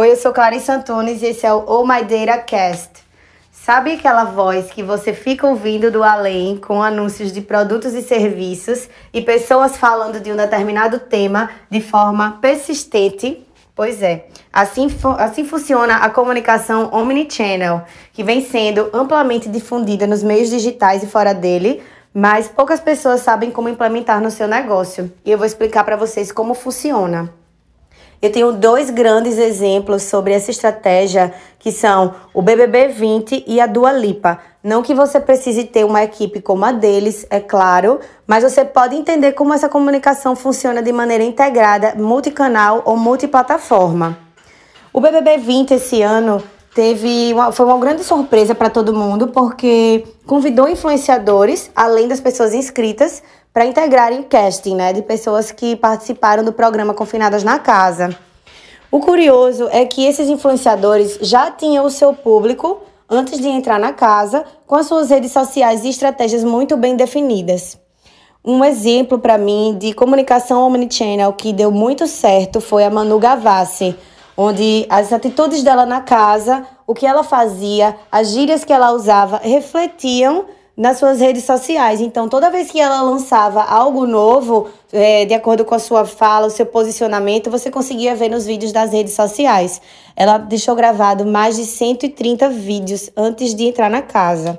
Oi, eu sou Clarice Antunes e esse é o Oh My Data Cast. Sabe aquela voz que você fica ouvindo do além com anúncios de produtos e serviços e pessoas falando de um determinado tema de forma persistente? Pois é, assim, assim funciona a comunicação omnichannel, que vem sendo amplamente difundida nos meios digitais e fora dele, mas poucas pessoas sabem como implementar no seu negócio. E eu vou explicar para vocês como funciona. Eu tenho dois grandes exemplos sobre essa estratégia, que são o BBB 20 e a Dua Lipa. Não que você precise ter uma equipe como a deles, é claro, mas você pode entender como essa comunicação funciona de maneira integrada, multicanal ou multiplataforma. O BBB 20 esse ano teve uma, foi uma grande surpresa para todo mundo, porque convidou influenciadores, além das pessoas inscritas, para integrarem casting, né, de pessoas que participaram do programa Confinadas na Casa. O curioso é que esses influenciadores já tinham o seu público antes de entrar na casa, com as suas redes sociais e estratégias muito bem definidas. Um exemplo para mim de comunicação omnichannel que deu muito certo foi a Manu Gavassi, onde as atitudes dela na casa, o que ela fazia, as gírias que ela usava refletiam nas suas redes sociais. Então, toda vez que ela lançava algo novo, é, de acordo com a sua fala, o seu posicionamento, você conseguia ver nos vídeos das redes sociais. Ela deixou gravado mais de 130 vídeos antes de entrar na casa.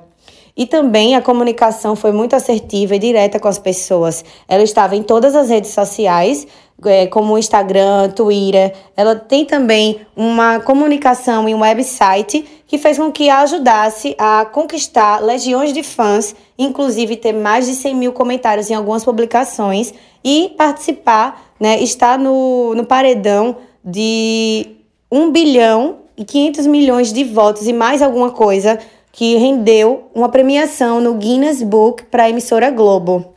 E também a comunicação foi muito assertiva e direta com as pessoas. Ela estava em todas as redes sociais, é, como o Instagram, Twitter. Ela tem também uma comunicação em um website que fez com que a ajudasse a conquistar legiões de fãs, inclusive ter mais de 100 mil comentários em algumas publicações e participar, né, estar no, no paredão de 1 bilhão e 500 milhões de votos e mais alguma coisa que rendeu uma premiação no Guinness Book para a emissora Globo.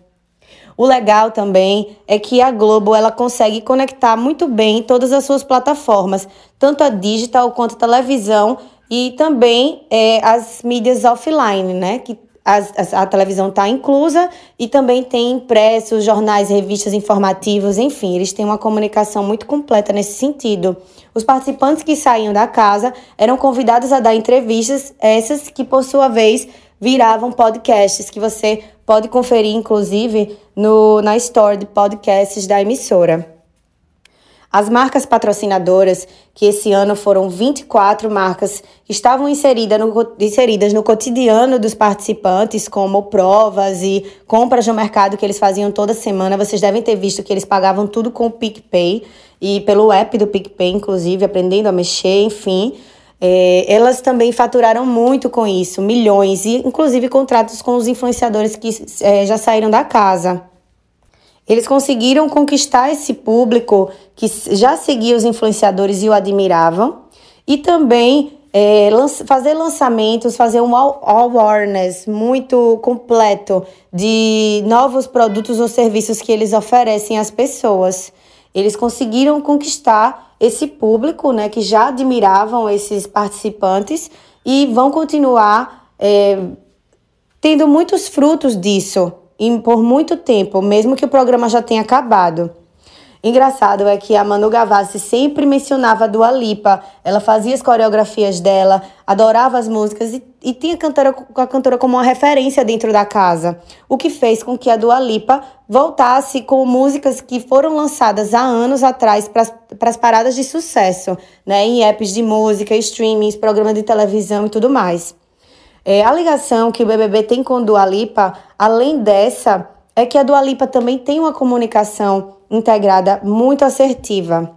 O legal também é que a Globo ela consegue conectar muito bem todas as suas plataformas, tanto a digital quanto a televisão e também é, as mídias offline, né? Que a, a, a televisão está inclusa e também tem impressos, jornais, revistas informativos, enfim, eles têm uma comunicação muito completa nesse sentido. Os participantes que saíam da casa eram convidados a dar entrevistas, essas que por sua vez viravam podcasts que você pode conferir, inclusive, no, na store de podcasts da emissora. As marcas patrocinadoras, que esse ano foram 24 marcas, estavam inserida no, inseridas no cotidiano dos participantes, como provas e compras no mercado que eles faziam toda semana. Vocês devem ter visto que eles pagavam tudo com o PicPay e pelo app do PicPay, inclusive, aprendendo a mexer, enfim. É, elas também faturaram muito com isso, milhões, e inclusive contratos com os influenciadores que é, já saíram da casa. Eles conseguiram conquistar esse público que já seguia os influenciadores e o admiravam, e também é, fazer lançamentos, fazer um awareness muito completo de novos produtos ou serviços que eles oferecem às pessoas. Eles conseguiram conquistar esse público, né, que já admiravam esses participantes e vão continuar é, tendo muitos frutos disso por muito tempo, mesmo que o programa já tenha acabado. Engraçado é que a Manu Gavassi sempre mencionava a Dua Lipa. Ela fazia as coreografias dela, adorava as músicas e, e tinha a cantora, a cantora como uma referência dentro da casa. O que fez com que a Dua Lipa voltasse com músicas que foram lançadas há anos atrás para as paradas de sucesso, né? Em apps de música, streamings, programas de televisão e tudo mais. É, a ligação que o BBB tem com Dua Lipa, além dessa, é que a Dua Lipa também tem uma comunicação integrada muito assertiva.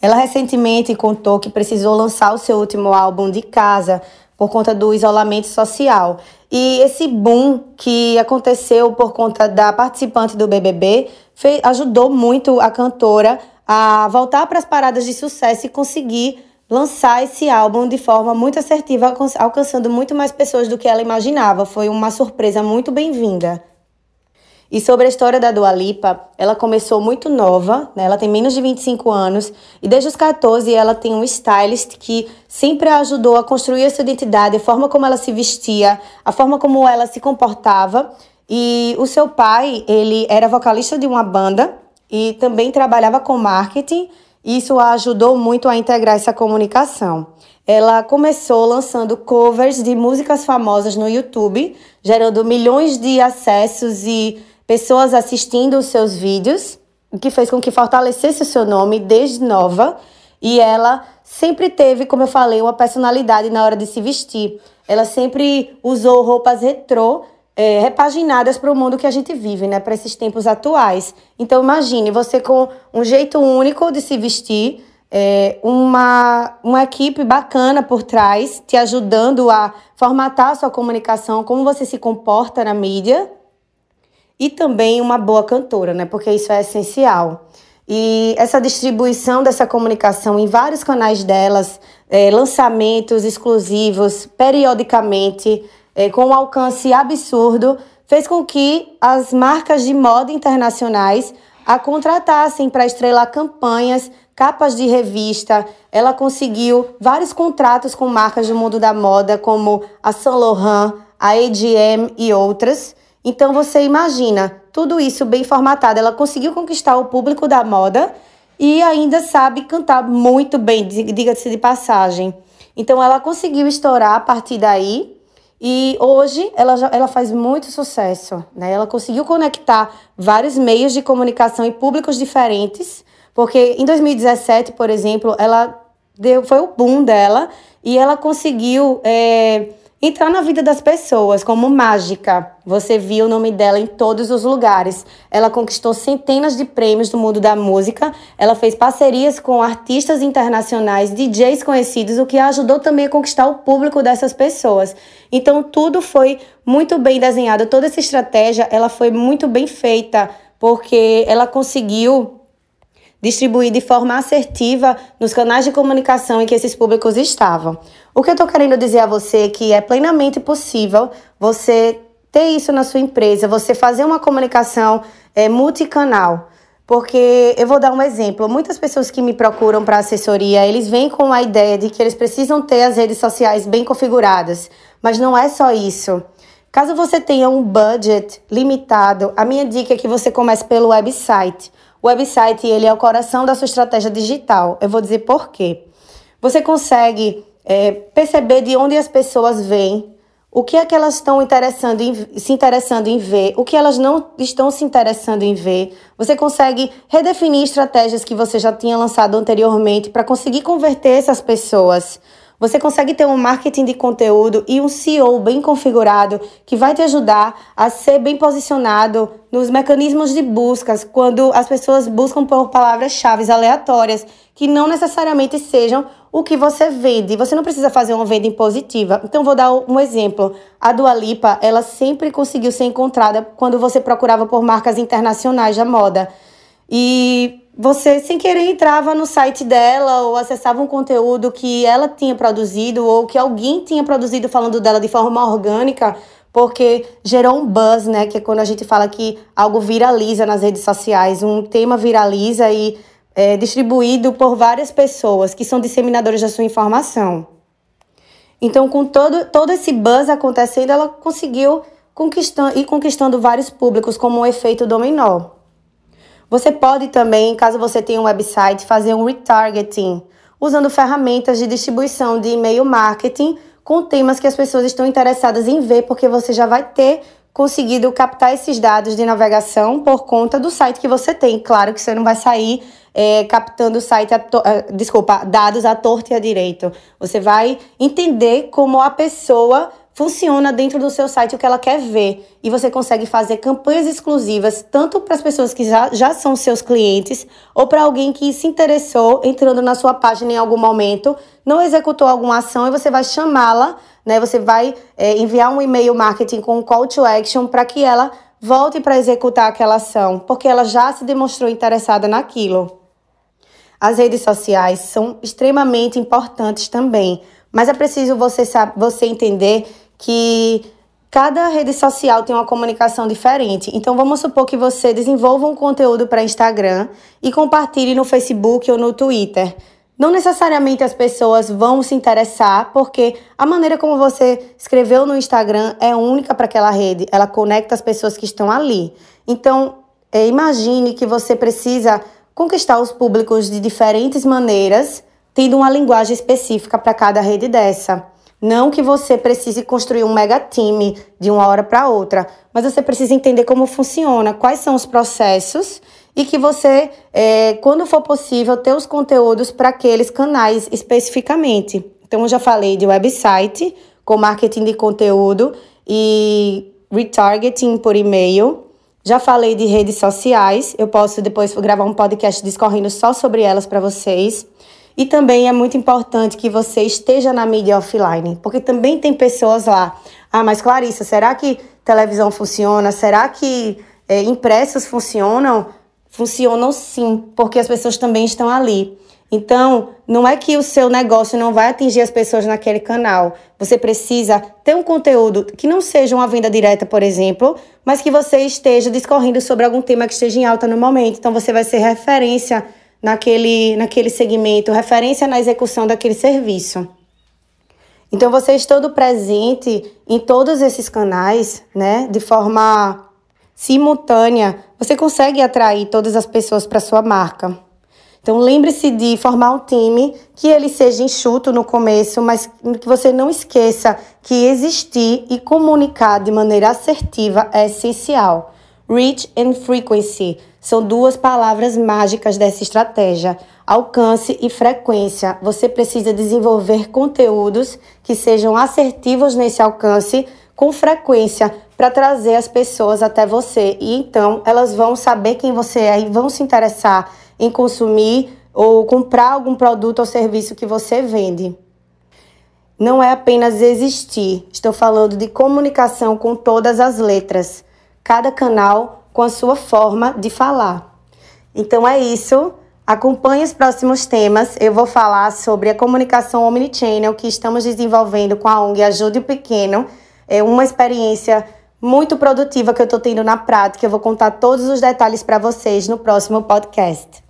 Ela recentemente contou que precisou lançar o seu último álbum de casa por conta do isolamento social. E esse boom que aconteceu por conta da participante do BBB fez, ajudou muito a cantora a voltar para as paradas de sucesso e conseguir lançar esse álbum de forma muito assertiva, alcançando muito mais pessoas do que ela imaginava. Foi uma surpresa muito bem-vinda. E sobre a história da Dua Lipa, ela começou muito nova, né? ela tem menos de 25 anos, e desde os 14 ela tem um stylist que sempre a ajudou a construir a sua identidade, a forma como ela se vestia, a forma como ela se comportava. E o seu pai, ele era vocalista de uma banda e também trabalhava com marketing Isso a ajudou muito a integrar essa comunicação. Ela começou lançando covers de músicas famosas no YouTube, gerando milhões de acessos e pessoas assistindo os seus vídeos, o que fez com que fortalecesse o seu nome desde nova. E ela sempre teve, como eu falei, uma personalidade na hora de se vestir. Ela sempre usou roupas retrô, é, repaginadas para o mundo que a gente vive, né? Para esses tempos atuais. Então imagine você com um jeito único de se vestir, é, uma, uma equipe bacana por trás, te ajudando a formatar a sua comunicação, como você se comporta na mídia, e também uma boa cantora, né? Porque isso é essencial. E essa distribuição dessa comunicação em vários canais delas, é, lançamentos exclusivos, periodicamente, é, com um alcance absurdo, fez com que as marcas de moda internacionais a contratassem para estrelar campanhas, capas de revista. Ela conseguiu vários contratos com marcas do mundo da moda, como a Saint Laurent, a AGM e outras. Então você imagina, tudo isso bem formatado. Ela conseguiu conquistar o público da moda e ainda sabe cantar muito bem, diga-se de passagem. Então ela conseguiu estourar a partir daí e hoje ela, já, ela faz muito sucesso. Né? Ela conseguiu conectar vários meios de comunicação e públicos diferentes, porque em 2017, por exemplo, ela deu, foi o boom dela e ela conseguiu. É, entrar na vida das pessoas como mágica. Você viu o nome dela em todos os lugares. Ela conquistou centenas de prêmios do mundo da música. Ela fez parcerias com artistas internacionais, DJs conhecidos, o que ajudou também a conquistar o público dessas pessoas. Então tudo foi muito bem desenhado. Toda essa estratégia, ela foi muito bem feita, porque ela conseguiu distribuir de forma assertiva nos canais de comunicação em que esses públicos estavam. O que eu estou querendo dizer a você é que é plenamente possível você ter isso na sua empresa, você fazer uma comunicação é, multicanal. Porque eu vou dar um exemplo. Muitas pessoas que me procuram para assessoria, eles vêm com a ideia de que eles precisam ter as redes sociais bem configuradas. Mas não é só isso. Caso você tenha um budget limitado, a minha dica é que você comece pelo website. O website ele é o coração da sua estratégia digital. Eu vou dizer por quê. Você consegue é, perceber de onde as pessoas vêm, o que é que elas estão interessando em, se interessando em ver, o que elas não estão se interessando em ver. Você consegue redefinir estratégias que você já tinha lançado anteriormente para conseguir converter essas pessoas. Você consegue ter um marketing de conteúdo e um SEO bem configurado que vai te ajudar a ser bem posicionado nos mecanismos de buscas quando as pessoas buscam por palavras-chave aleatórias que não necessariamente sejam o que você vende. Você não precisa fazer uma venda impositiva. Então vou dar um exemplo. A Dua Lipa, ela sempre conseguiu ser encontrada quando você procurava por marcas internacionais da moda. E você, sem querer, entrava no site dela ou acessava um conteúdo que ela tinha produzido ou que alguém tinha produzido falando dela de forma orgânica, porque gerou um buzz, né? Que é quando a gente fala que algo viraliza nas redes sociais, um tema viraliza e é distribuído por várias pessoas que são disseminadores da sua informação. Então, com todo, todo esse buzz acontecendo, ela conseguiu conquistando, ir conquistando vários públicos como um efeito dominó. Você pode também, caso você tenha um website, fazer um retargeting, usando ferramentas de distribuição de e-mail marketing com temas que as pessoas estão interessadas em ver, porque você já vai ter conseguido captar esses dados de navegação por conta do site que você tem. Claro que você não vai sair é, captando site, a uh, desculpa, dados à torta e à direito. Você vai entender como a pessoa funciona dentro do seu site o que ela quer ver. E você consegue fazer campanhas exclusivas, tanto para as pessoas que já, já são seus clientes, ou para alguém que se interessou entrando na sua página em algum momento, não executou alguma ação e você vai chamá-la, né? Você vai é, enviar um e-mail marketing com um call to action para que ela volte para executar aquela ação, porque ela já se demonstrou interessada naquilo. As redes sociais são extremamente importantes também, mas é preciso você, você entender que cada rede social tem uma comunicação diferente. Então vamos supor que você desenvolva um conteúdo para Instagram e compartilhe no Facebook ou no Twitter. Não necessariamente as pessoas vão se interessar, porque a maneira como você escreveu no Instagram é única para aquela rede, ela conecta as pessoas que estão ali. Então, é, imagine que você precisa conquistar os públicos de diferentes maneiras, tendo uma linguagem específica para cada rede dessa. Não que você precise construir um mega time de uma hora para outra, mas você precisa entender como funciona, quais são os processos e que você, é, quando for possível, ter os conteúdos para aqueles canais especificamente. Então, eu já falei de website com marketing de conteúdo e retargeting por e-mail. Já falei de redes sociais, eu posso depois gravar um podcast discorrendo só sobre elas para vocês. E também é muito importante que você esteja na mídia offline, porque também tem pessoas lá. Ah, mas Clarissa, será que televisão funciona? Será que é, impressos funcionam? Funcionam sim, porque as pessoas também estão ali. Então, não é que o seu negócio não vai atingir as pessoas naquele canal. Você precisa ter um conteúdo que não seja uma venda direta, por exemplo, mas que você esteja discorrendo sobre algum tema que esteja em alta no momento. Então, você vai ser referência naquele, naquele segmento, referência na execução daquele serviço. Então, você estando presente em todos esses canais, né, de forma simultânea, você consegue atrair todas as pessoas para sua marca. Então, lembre-se de formar um time que ele seja enxuto no começo, mas que você não esqueça que existir e comunicar de maneira assertiva é essencial. Reach and frequency são duas palavras mágicas dessa estratégia. Alcance e frequência. Você precisa desenvolver conteúdos que sejam assertivos nesse alcance com frequência para trazer as pessoas até você. E então elas vão saber quem você é e vão se interessar em consumir ou comprar algum produto ou serviço que você vende. Não é apenas existir, estou falando de comunicação com todas as letras cada canal com a sua forma de falar. Então é isso. Acompanhe os próximos temas. Eu vou falar sobre a comunicação omnichannel que estamos desenvolvendo com a ONG Ajude o Pequeno. É uma experiência muito produtiva que eu estou tendo na prática. Eu vou contar todos os detalhes para vocês no próximo podcast.